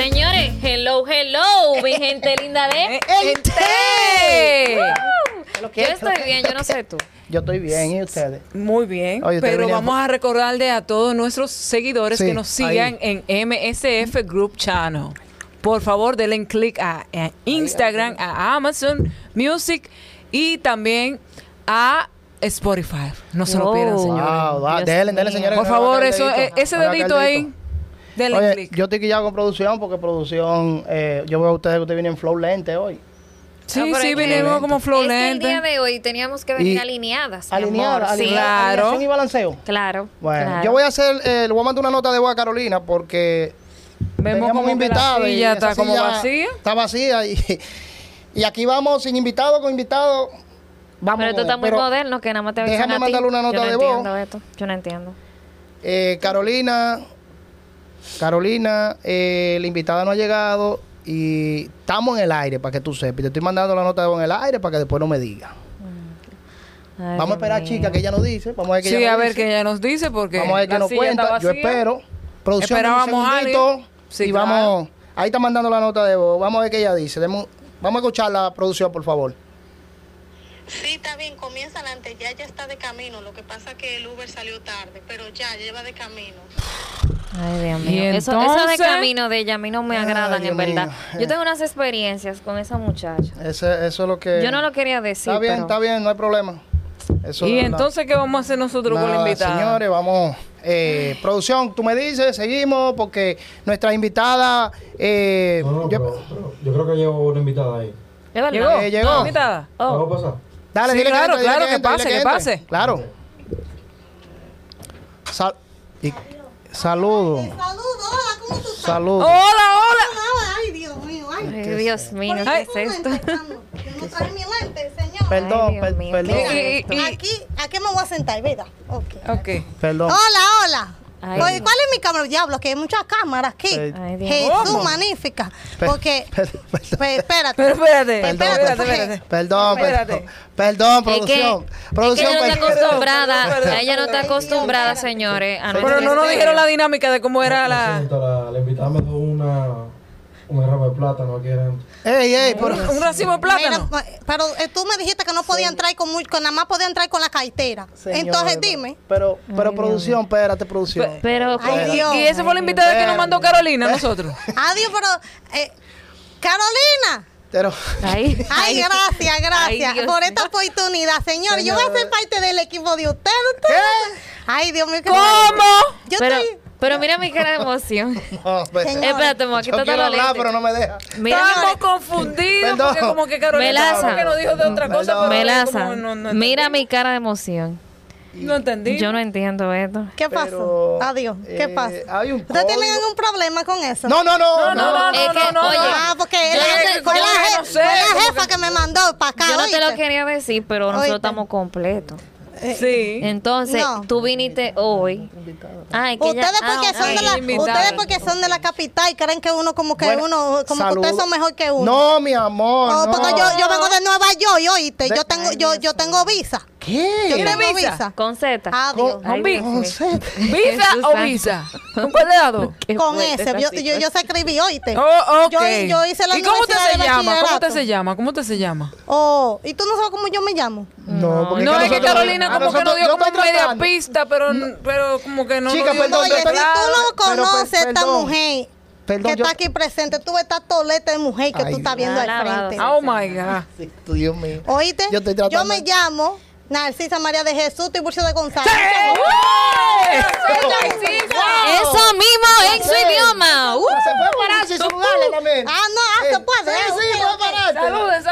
Señores, hello, hello, mi gente linda de ¡Ente! Yo estoy bien, yo no sé tú. Yo estoy bien, ¿y ustedes? Muy bien, Oye, ustedes pero vamos a recordarle a todos nuestros seguidores Sí, que nos sigan en MSF Group Channel. Por favor, denle click a, a Instagram, a Amazon Music y también a Spotify. No se lo Wow. pierdan, señores. Wow, Dios denle, denle, señores. Por favor, eso, eh, ese dedito ahí, denle Oye, click. yo estoy quillado con producción porque producción, eh, yo veo a ustedes que ustedes vienen flow lente hoy. sí, pero sí, vinimos como flow Es que el día lente. de hoy teníamos que venir Y- alineadas. mi Alineada, amor. Sí, Claro. alineación y balanceo. claro. Bueno, claro. yo voy a hacer, eh, le voy a mandar una nota de voz a Carolina porque Vemos como invitado y esa está como vacía. Está vacía y, y aquí vamos sin invitado, con invitado. Vamos Pero esto con está él. muy Pero, moderno, que nada más te déjame a ti. mandarle una Yo nota no de voz. entiendo esto. Yo no entiendo. eh, Carolina, Carolina, eh, la invitada no ha llegado y estamos en el aire para que tú sepas. Te estoy mandando la nota en el aire para que después no me diga. Ay, Vamos a esperar, chica, que ella nos dice. Vamos a ver qué Sí, ella a ver dice. qué ella nos dice porque Vamos a ver qué la nos cuenta. Yo espero. Producción, Esperábamos un segundito. Sí, y claro. vamos. Ahí está mandando la nota de voz. Vamos a ver qué ella dice. Vamos a escuchar la producción, por favor. Sí, está bien, comienza adelante, ya ya está de camino. Lo que pasa que el Uber salió tarde, pero ya lleva de camino. Ay, Dios mío. Eso, eso de camino de ella a mí no me agradan, en verdad. mío. Yo tengo unas experiencias con esa muchacha. Ese- eso es lo que. Yo no lo quería decir, Está bien, pero- está bien, no hay problema. Eso Y es entonces, ¿qué vamos a hacer nosotros con la invitada? Señores, vamos. eh, producción, tú me dices, seguimos, porque nuestra invitada. eh, No, no, yo- pero, pero yo creo que llevo una invitada ahí. ¿Es? ¿Llegó? Eh, llegó. ¿No, invitada? Oh. ¿Puedo pasar? Dale, Sí, dile claro, entre, dile claro, que entre, pase, que entre. pase. Claro. Sal- y- saludos. Saludos, hola, ¿cómo tú estás? Saludos. Hola, hola. Ay, Dios mío, ay. Dios mío, ¿qué es esto? empezando. Yo no traje mi lente, señor. Perdón, Ay, Dios per- mío, perdón. ¿qué es Y- y- Aquí, aquí me voy a sentar, ¿verdad? Ok. Ok. Perdón. Hola, hola. Ay. ¿Cuál es mi cámara? Diablo, que hay muchas cámaras aquí. Ay. Jesús, magnífica. Porque, per- espérate. Pero espérate, Perdón, espérate, perdón. espérate. Perdón, Espérate. producción. es producción, ella no está acostumbrada, ella no está acostumbrada, señores, a Pero no nos estilo. dijeron la dinámica de cómo era la... la, me dio una, un ramo de plátano aquí adentro. Ey, ey, pero, Un racimo de plátano. Mira, pero eh, tú me dijiste que no podía entrar con, muy- con nada más podía entrar con la cartera. Entonces dime. Pero, pero producción, espérate, producción. Pero, Ay, ¿cómo? Dios. Y esa fue la invitada que nos mandó Carolina a nosotros. Adiós, pero eh, Carolina. Pero, Ay, Ay, gracias, Ay, gracias por esta oportunidad, señor. Yo voy a ser parte del equipo de ustedes. ¿qué? Ay, Dios mío. ¿Cómo? Yo Pero, estoy. Pero mira mi cara de emoción. No, Señor. Espérate, mo, aquí yo está quiero la hablar, pero no me deja. Mira, Estamos confundidos Perdón. porque como que Carolina Melaza. como que nos dijo de otra cosa. Perdón. pero Melaza, como no, no mira mi cara de emoción. No entendí. Yo no entiendo esto. ¿Qué pasó? Pero, Adiós. ¿Qué eh, pasa? hay un ¿Ustedes tienen código. algún problema con eso? No, no, no. No, no, no, Es que, no, no, oye, no. Ah, porque Yo la- no te- fue, yo la, no je- sé, fue la como jefa que... me mandó para acá. Yo no te lo ¿oíste? quería decir, pero nosotros Oíste. estamos completos. Sí. Entonces, No. tú viniste hoy. Ay, que ya- Ustedes porque ah, son de la, invitada. ustedes porque son de la capital y creen que uno como que Bueno, uno como que ustedes saludo. son mejor que uno. No, mi amor. Oh, no. porque yo, yo vengo de Nueva York y oíste, De- yo tengo yo yo tengo visa. ¿Qué? Yo ¿Tiene tengo visa? visa. Con Z. Adiós. Con- Ay, sé. ¿Visa o visa? ¿Con cuál? Qué Con esta yo, yo, yo se escribí, oíste. Oh, ok. Yo, yo hice la ¿Y cómo usted universidad se llama? ¿Cómo usted se llama? ¿Cómo usted se llama? Oh, ¿y tú no sabes cómo yo me llamo? No, porque No, es que nosotros- Carolina a como que nosotros- nos dio como media pista, pero, pero como que no Chica, perdón, Oye, si pero- tú no conoces per- esta perdón. mujer Perdón, que yo- está aquí presente, tú ves esta toleta de mujer que Ay, tú estás viendo al frente. Oh my God. Sí, Dios mío. ¿Oíste? Yo estoy tratando- me llamo Narcisa María de Jesús Tiburcio de González. Eso mismo en su idioma. Uh. Se puede parar sin saludarle también. Ah, no, ah, se puede. Sí, ah, sí, puede.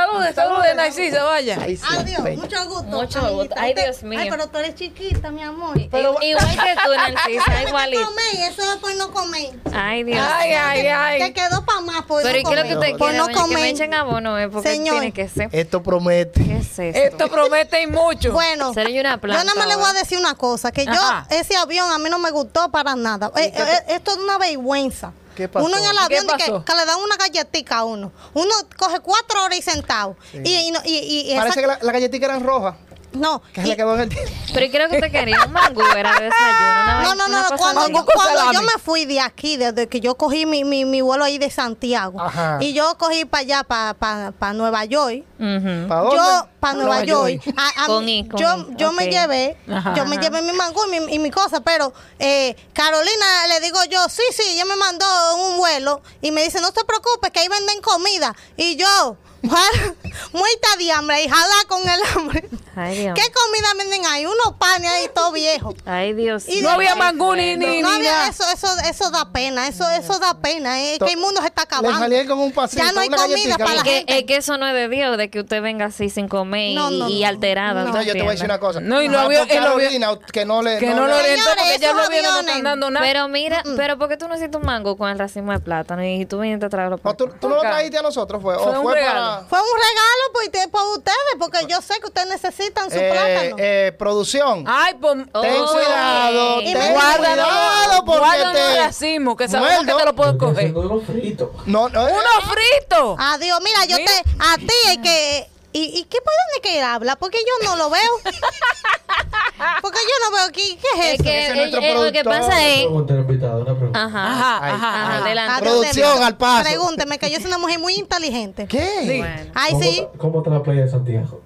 Vaya. Ay, sí, Adiós, mucho gusto. Mucho gusto. Ay, Dios mío. Ay, pero tú eres chiquita, mi amor. Pero- Igual que tú, Narcisa, igualito. comer, eso es por no comer. Ay, Dios. Ay, ay, Te ay. quedó para más por Pero no ¿y qué es lo que comer. usted Por quiere, no? Que me comer. echen abono, ¿eh? Porque Señor. tiene que ser. Esto promete. ¿Qué es esto? Esto promete y mucho. Bueno, una planta. yo nada más le voy a decir una cosa, que yo, ese avión a mí no me gustó para nada. Eh, eh, esto es una vergüenza. ¿Qué pasó? Uno en el ¿Qué avión de que, que le dan una galletita a uno. Uno coge cuatro horas y sentado. Y, y, no- y- y esa- Parece que la- las galletitas eran rojas. No. Que y- se le quedó en el. Pero ¿y creo que te quería un mangú, era de desayuno. Una, No, no, no, cuando, así. yo, cuando yo me fui de aquí, desde que yo cogí mi, mi, mi vuelo ahí de Santiago, Ajá. y yo cogí para allá, para Nueva York, Ujú. ¿Para dónde? yo para Nueva, Nueva York, York. a- a Con mí- I, con yo, yo me llevé, Ajá. yo me llevé mi mangú y mi, y mi cosa, pero eh, Carolina le digo yo, sí, sí, ella me mandó un vuelo y me dice, no te preocupes, que ahí venden comida. Y yo, muerta de hambre y jala con el hambre. Ay, Dios. ¿Qué comida venden ahí? Unos panes ahí todo viejos. Ay, Dios. Y No había mangú ni, ni, No había- eso, eso, eso da pena, eso, eso da pena, es To- que el mundo se está Le acabando. salí con un pasito, Ya no hay comida para la gente. es que eso no es de Dios, de que usted venga así sin comer y, No, no, y no. alterada. No. ¿tú No, yo te voy a decir una cosa. No, y no había- Carolina, que no le... Que no no le- lo orientó porque ya no están dando nada. Pero mira, pero ¿por qué tú no hiciste un mango con el racimo de plátano y tú viniste a traerlo ¿O para tú, no lo trajiste a nosotros? ¿Fue, Fue o un fue regalo. Fue un regalo por, usted- por ustedes, porque yo sé que ustedes necesitan su Eh, plátano. eh, producción. Ay, pues. Oh, ten cuidado, Y ten me- cuidado porque guárdanos te... racimo, que sabemos que te lo puedo coger. unos fritos. No, no, eh, ¡Uno frito! Adiós, mira, yo Mira. te, a ti hay que, ¿y, y qué por dónde que él habla? Porque yo no lo veo. Porque yo no veo aquí, ¿qué es Es eso? que es el- el- lo que pasa Una es. pregunta al invitado, una pregunta. Ajá. Ajá, Ay, ajá, Ajá, ajá. adelante. Producción, al paso. Pregúnteme, que yo soy una mujer muy inteligente. ¿Qué? Sí. Bueno. Ay, ¿Cómo, sí, está, ¿Cómo está la playa de Santiago?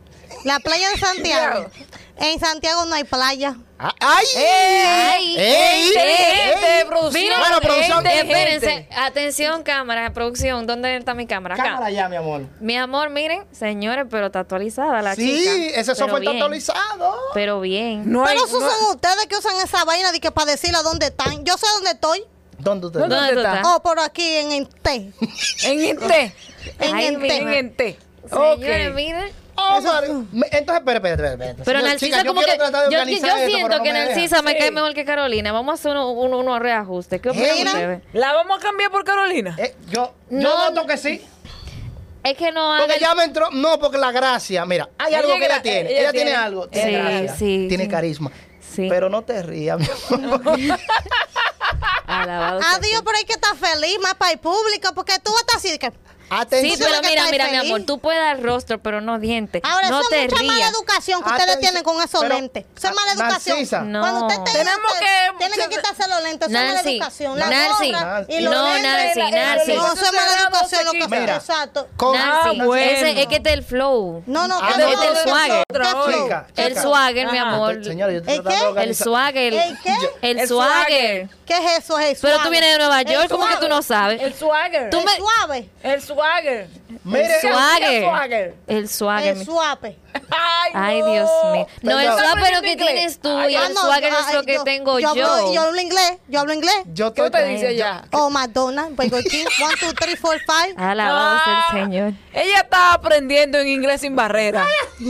la playa de Santiago. En Santiago no hay playa. ¡Ay! Ay, ¡Ey! Espérense, atención cámara, producción, ¿dónde está mi cámara? Acá. Cámara ya, mi amor. Mi amor, miren, señores, pero está actualizada la Sí, chica. ese Pero software está actualizado. Pero bien. No hay, Pero no- son ustedes que usan esa vaina de que para decirle a dónde están. Yo sé dónde estoy. ¿Dónde usted ¿Dónde está? Oh, por aquí en el té. En Ente. En mi té. En Ente. Señores, miren. Oh, me- Entonces, espera, espera, espera. Pero Señor, Narcisa chica, yo como quiero que yo, yo esto, siento no que me. Narcisa me Sí. cae mejor que Carolina. Vamos a hacer uno- uno- unos reajustes. ¿Qué opinan ustedes? ¿La vamos a cambiar por Carolina? Eh, yo, No, yo noto no. que sí. Es que no Porque ya me entró. No, porque la gracia. Mira, hay Ella algo que ella tiene. ella Ella, tiene, tiene- algo. Tiene Sí, gracia. sí, tiene sí. carisma. Sí. Pero no te rías, mi amor. Alabado Adiós, pero hay que estar feliz, más para el público, porque tú estás así de que... Sí, Atención. pero mira, mira, mi amor, tú puedes dar rostro, pero no dientes. Ahora, no eso te es mucha mala educación que ustedes tienen con esos pero- lentes. Eso es mala Ah, educación. Narcisa. No. Cuando usted Tenemos usted que- Tiene que quitarse los lentes. Eso es mala Nancy, educación. La Nancy, gorra y los no, lentes. Nancy, la- Nancy. No, eso es mala educación. Lo que Mira. Exacto. Con- Nancy, Ah, bueno. ese- es que este es el flow. No, no, Ah, ¿qué no, flow? es el ¿Qué swagger. El swagger, mi amor. Señora, yo estoy ¿El swagger. ¿El qué? El El swagger. ¿Qué es eso? Es Pero tú suave. vienes de Nueva York, ¿cómo que tú suave. no sabes? El swagger. El suave. El swagger. Mire, El swagger. El swagger. El swagger. El mi- suave. Ay, Ay, no. Dios mío. No, el Perdón. swagger es lo que ¿Aprendiendo tienes tú y Ah, el no, swagger es lo que tengo yo. Hablo, yo hablo inglés. Yo hablo inglés. Yo ¿Qué te dice ella? Oh, McDonald's, Burger King, 1, 2, 3, 4, 5. Alabado sea Ah, el Señor. Ella está aprendiendo en inglés sin barrera.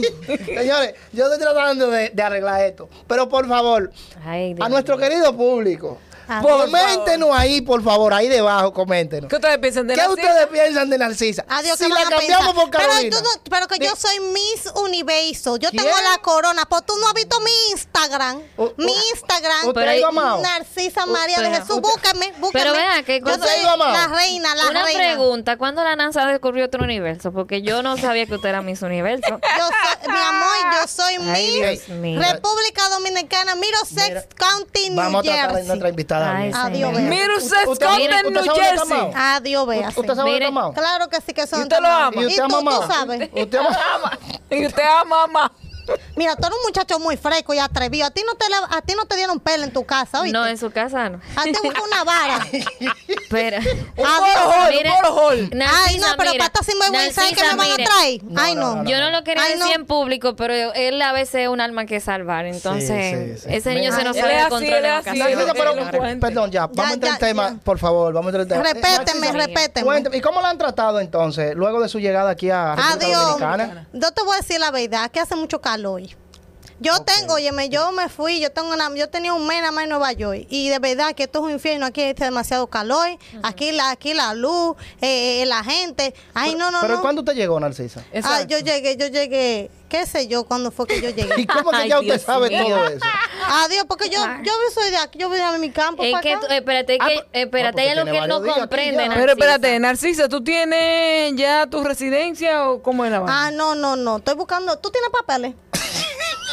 Señores, yo estoy tratando de, de arreglar esto. Pero por favor, Ay, Dios a nuestro querido público, Ah, Por coméntenos ahí, por favor, ahí debajo, coméntenos. ¿Qué ustedes piensan de ¿Qué Narcisa? ustedes piensan de Narcisa? Adiós, si ¿qué la van a cambiamos pensar? por Carolina. Pero, tú no- pero que yo soy Miss Universo. Yo ¿Quién? tengo la corona. Pues tú no has visto mi Instagram. U- u- mi Instagram. ¿Usted ha ido a Mao? Narcisa María de Jesús. Búscame, búscame. Pero vea que yo cuando- soy ¿Usted ha ido a Mao? la reina, la Una reina. pregunta, ¿cuándo la NASA descubrió otro universo? Porque yo no sabía que usted era Miss Universo. Yo soy, mi amor, yo soy Ay, Miss Dios mío. República Dominicana, Middlesex Mira, County, New Vamos a tratar a Jersey. nuestra invitada. Ay, bien. Adiós, vea. Mira Usted- Scott usted en New Jersey. Adiós, vea. ¿Usted sabe dónde Mire? Claro que sí que son ¿Y usted lo ama? ¿Y, ¿Y usted tú, ama tú sabes? ¿Usted ama? Y usted ama mamá. Mira, tú eres un muchacho muy fresco y atrevido. A ti no te, la- a ti no te dieron pelo en tu casa, ¿oíste? No, en su casa no. A ti fue una vara. Espera. Un borojol, un Mira. borojol. Ay, no, pero para estar sin vergüenza, ¿sabes qué me van a traer? No, Ay, no, no. no, Yo no lo quería Ay, decir no. en público, pero él a veces es un alma que salvar. Entonces, sí, sí. ese niño se nos sale de control en perdón, ya, vamos a entrar en tema, ya. por favor, vamos a entrar en tema. Repéteme, repéteme. cuénteme, ¿Y cómo la han tratado entonces, luego de su llegada aquí a República Adiós. Dominicana? Yo te voy a decir la verdad, que hace mucho calor. Hoy. Yo tengo, óyeme, yo me fui, yo tengo una, yo tenía un mes nada más en Nueva York y de verdad que esto es un infierno, aquí hay demasiado calor, aquí la, aquí la luz, eh, eh, la gente, ay no, no, ¿Pero no. cuándo usted llegó, Narcisa? Ah, yo llegué, yo llegué, qué sé yo, cuándo fue que yo ¿Y llegué. cómo que Ay, ya usted Dios sabe mío. todo eso? Adiós, porque yo, yo soy de aquí, yo voy a mi campo. Es que, acá. tú- espérate, Ah, que, pues- espérate, no, hay algo porque que él no comprende, ya. Narcisa. Pero espérate, Narcisa, ¿tú tienes ya tu residencia o cómo es la vaina? Ah, no, no, no, estoy buscando, ¿tú tienes papeles?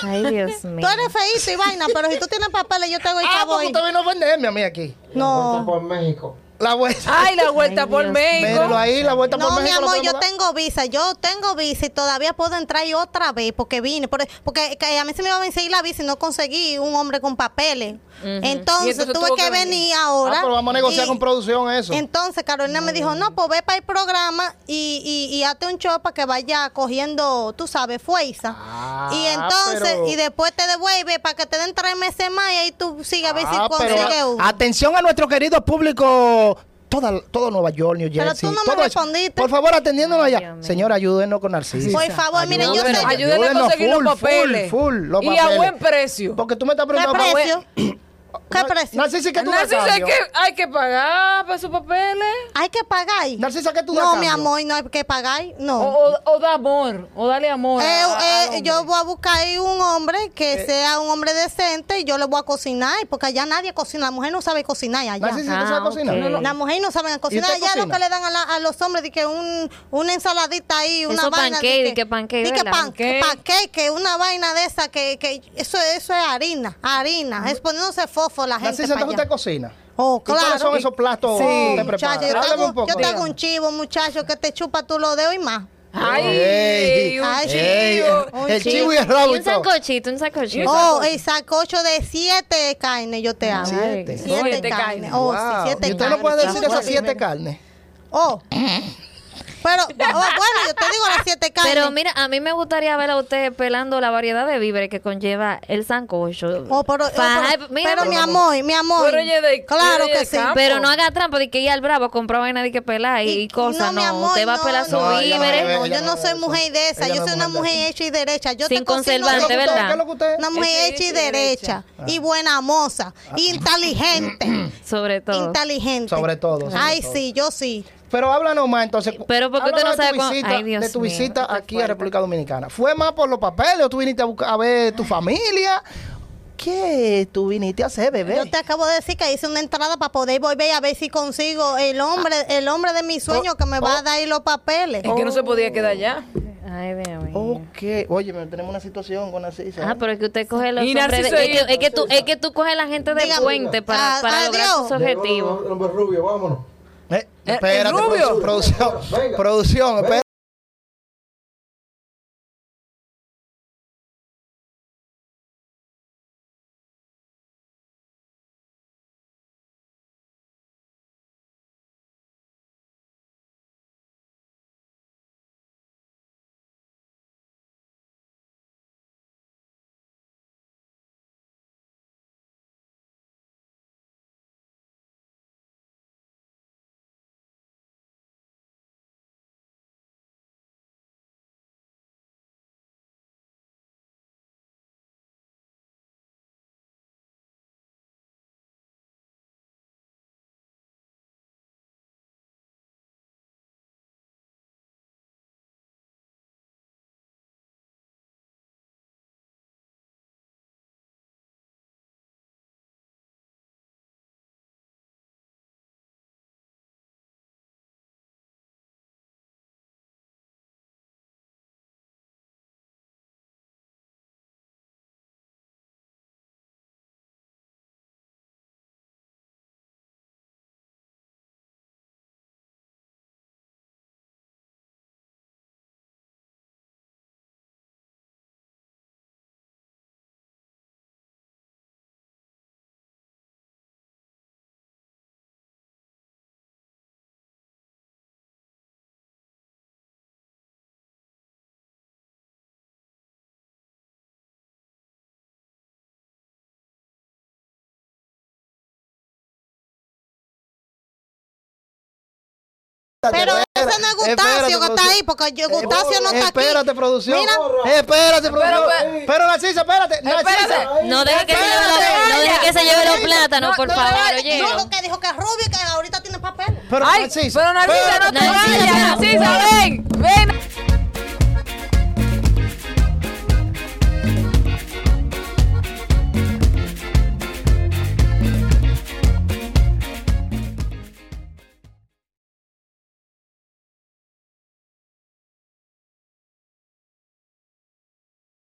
Ay, Dios mío. Tú eres feíto y vaina, pero si tú tienes papeles, yo te hago el Ah, favor. porque usted vino a ofenderme a mí aquí. No. Por México. La vuelta. Ay, la vuelta Ay, por Dios. México. Míralo ahí, la vuelta por No, mi México. lo amor, yo tengo visa, yo tengo visa y todavía puedo entrar y otra vez porque vine, por- porque que a mí se me iba a vencer la visa y no conseguí un hombre con papeles. Entonces entonces tuve que que venir venir. ahora. Ah, pero vamos a negociar y- con producción eso. Entonces Carolina me dijo, no, pues ve para el programa y, y, y hazte un show para que vaya cogiendo, tú sabes, fuerza. Ah, y entonces, pero- y después te devuelve para que te den tres meses más y ahí tú sigas a ver si Ah, pero consigues uno. atención a nuestro querido público. Toda, todo Nueva York, New Pero Jersey. tú no me todo eso. respondiste. Por favor, atendiéndonos allá. Señora, ayúdenos con Narcisa. Por favor, miren, yo Ayúdenos, sé- Ayúdenle a ayúdenos conseguir full, los papeles. Full, full, los y a buen precio. Porque tú me estás ¿Qué preguntando. ¿Qué precio? Narcisa, ¿qué tú das Narciso, hay cambio? que, hay que pagar para esos papeles. Hay que pagar. Narcisa, ¿qué tú das No, mi cambio? amor, no hay que pagar. No. O, o, o da amor, o dale amor. Eh, a- eh, yo voy a buscar ahí un hombre que sea un hombre decente y yo le voy a cocinar, porque allá nadie cocina. La mujer no sabe cocinar allá. Narcisa, ¿tú Ah, sabes cocinar? ok. No, no. La mujer no sabe cocinar. Allá lo cocina? que le dan a, la- a los hombres de que un, una ensaladita ahí, una Eso vaina. pancake, di que pancake, di que pancake, una vaina de esa que, que eso, eso es harina, harina. Es poniéndose fofo la gente Narcisa, allá. usted cocina. Oh, ¿Y cuáles claro. son esos platos Sí. que usted Muchacho, prepara? yo, te hago, un poco. yo te dígame. un chivo, muchacho, que te chupa tú los dedos y más. Ay, Ey, un ay, ey, chivo. Un el chivo. chivo y el rabo un todo. sancochito, un sancochito. Oh, el sacocho de siete carnes yo te hago. Siete. Siete, Siete carnes. carnes. Oh, Wow. sí, siete Y usted carnes. no puede decir esas siete carnes. Oh. Pero, oh, bueno, yo te digo las siete carnes. Pero mira, a mí me gustaría ver a usted pelando la variedad de víveres que conlleva el sancocho. Oh, pero, oh, Faja- pero, mira, pero pero- mi amor, mi amor. Pero ella de- claro que sí. campo. Pero no haga trampa de que ir al bravo a comprar vaina de que pelar y, Y- cosas. no, mi No, amor, usted va a no, pelar sus ella no víveres. yo no soy mujer de esa, Ella yo soy una mujer hecha y derecha. Yo Sin te conservante, ¿verdad? usted- ¿Qué es lo que usted? Una mujer hecha y derecha. Y buena moza. Inteligente. Sobre todo. Inteligente. Sobre todo, Ay, sí, yo sí. Pero háblanos más entonces. Pero porque usted no háblanos de sabe tu visita, Ay, Dios de tu mío, visita aquí a. República Dominicana. ¿Fue más por los papeles o tú viniste a, buscar, a ver tu familia? ¿Qué tú viniste a hacer, bebé? Yo te acabo de decir que hice una entrada para poder volver a ver si consigo el hombre, el hombre de mi sueño Oh, que me va oh. a dar ahí los papeles. Es que no se podía quedar allá. Ay, Dios mío. Ok. Oye, tenemos una situación con Narcisa. Ah, pero es que usted coge los Y hombres de- Narciso es, que, es que tú es que tú coges la gente de puente para, Ah, para lograr sus objetivos. Hombre rubio, vámonos. Eh, el espérate, rubio. producción. Producción, Venga. producción espérate. Pero Espérate, ese no es espérate, que está ahí, porque yo, Gutacio no está aquí. Espérate, producción. Mira. Espérate, producción. pero- Pero, Narcisa, espérate. Narcisa. Espérate. No deje que se lleve los, no deje que se lleve los vaya. plátanos, No, por no, favor, oye. No, lo que dijo que es rubio y que ahorita tiene papel. Pero Narcisa, pero Narcisa, no te vayas. Narcisa, ven. Ven.